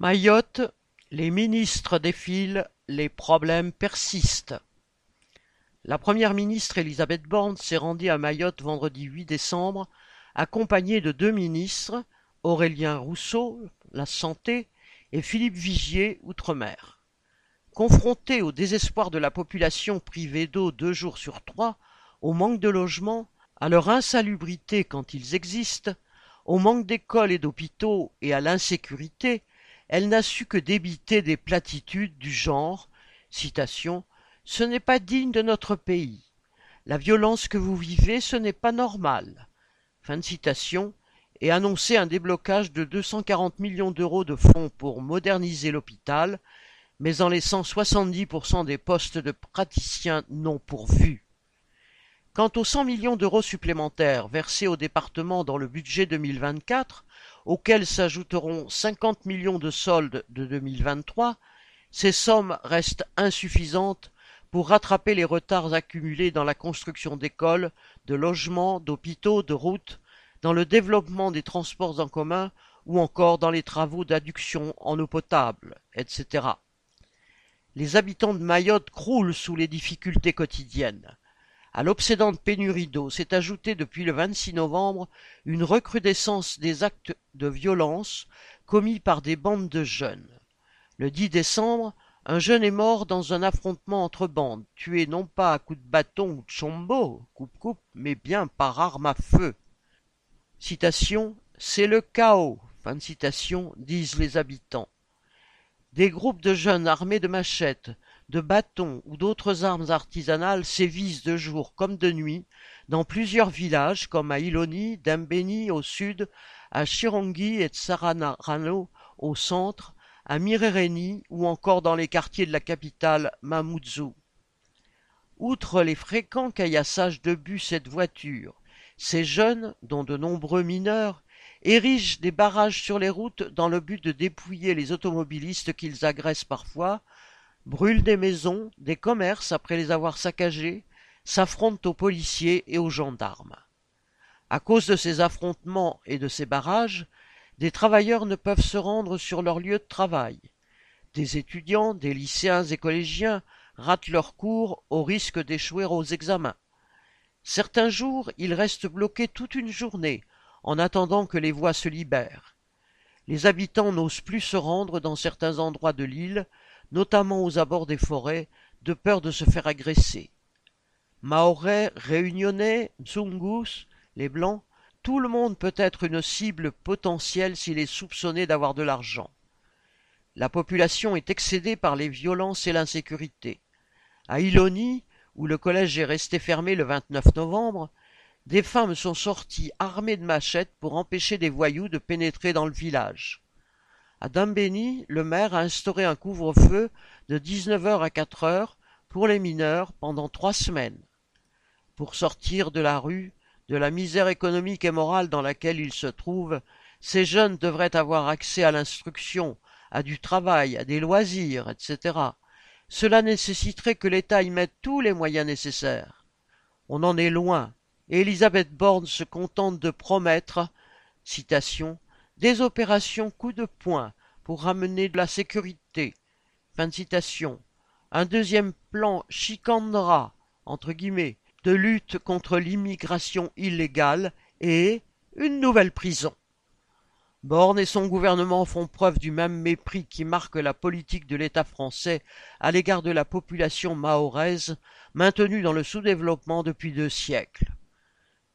Mayotte, les ministres défilent, les problèmes persistent. La première ministre Elisabeth Borne s'est rendue à Mayotte vendredi 8 décembre, accompagnée de deux ministres, Aurélien Rousseau, la Santé, et Philippe Vigier, Outre-mer. Confrontés au désespoir de la population privée d'eau deux jours sur trois, au manque de logement, à leur insalubrité quand ils existent, au manque d'écoles et d'hôpitaux et à l'insécurité, elle n'a su que débiter des platitudes du genre Ce n'est pas digne de notre pays. La violence que vous vivez, ce n'est pas normal. Et annoncer un déblocage de 240 millions d'euros de fonds pour moderniser l'hôpital, mais en laissant 70% des postes de praticiens non pourvus. Quant aux 100 millions d'euros supplémentaires versés au département dans le budget 2024, auxquels s'ajouteront 50 millions de soldes de 2023, ces sommes restent insuffisantes pour rattraper les retards accumulés dans la construction d'écoles, de logements, d'hôpitaux, de routes, dans le développement des transports en commun ou encore dans les travaux d'adduction en eau potable, etc. Les habitants de Mayotte croulent sous les difficultés quotidiennes. À l'obsédante pénurie d'eau s'est ajoutée depuis le 26 novembre une recrudescence des actes de violence commis par des bandes de jeunes. Le 10 décembre, un jeune est mort dans un affrontement entre bandes, tué non pas à coups de bâton ou de chombo, coupe-coupe, mais bien par arme à feu. Citation C'est le chaos, fin de citation, disent les habitants. Des groupes de jeunes armés de machettes, de bâtons ou d'autres armes artisanales sévissent de jour comme de nuit dans plusieurs villages comme à Iloni, Dembeni au sud, à Chirongi et Tsararano au centre, à Mirereni ou encore dans les quartiers de la capitale Mamoudzou. Outre les fréquents caillassages de bus et de voitures, ces jeunes, dont de nombreux mineurs, érigent des barrages sur les routes dans le but de dépouiller les automobilistes qu'ils agressent parfois, brûlent des maisons, des commerces après les avoir saccagés, s'affrontent aux policiers et aux gendarmes. À cause de ces affrontements et de ces barrages, des travailleurs ne peuvent se rendre sur leur lieu de travail. Des étudiants, des lycéens et collégiens ratent leurs cours au risque d'échouer aux examens. Certains jours, ils restent bloqués toute une journée en attendant que les voies se libèrent. Les habitants n'osent plus se rendre dans certains endroits de l'île notamment aux abords des forêts, de peur de se faire agresser. Mahorais, Réunionnais, Mzungus, les Blancs, tout le monde peut être une cible potentielle s'il est soupçonné d'avoir de l'argent. La population est excédée par les violences et l'insécurité. À Iloni, où le collège est resté fermé le 29 novembre, des femmes sont sorties armées de machettes pour empêcher des voyous de pénétrer dans le village. À Dambéni, le maire a instauré un couvre-feu de 19h à 4h pour les mineurs pendant trois semaines. Pour sortir de la rue, de la misère économique et morale dans laquelle ils se trouvent, ces jeunes devraient avoir accès à l'instruction, à du travail, à des loisirs, etc. Cela nécessiterait que l'État y mette tous les moyens nécessaires. On en est loin, et Elisabeth Borne se contente de promettre citation, des opérations coup de poing pour ramener de la sécurité. Fin de citation. Un deuxième plan guillemets, de lutte contre l'immigration illégale et une nouvelle prison. Borne et son gouvernement font preuve du même mépris qui marque la politique de l'État français à l'égard de la population mahoraise, maintenue dans le sous-développement depuis deux siècles.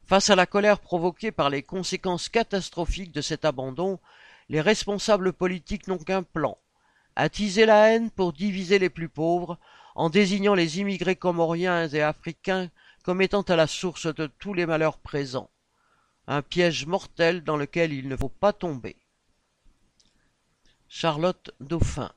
Face à la colère provoquée par les conséquences catastrophiques de cet abandon, les responsables politiques n'ont qu'un plan attiser la haine pour diviser les plus pauvres, en désignant les immigrés comoriens et africains comme étant à la source de tous les malheurs présents. Un piège mortel dans lequel il ne faut pas tomber. Charlotte Dauphin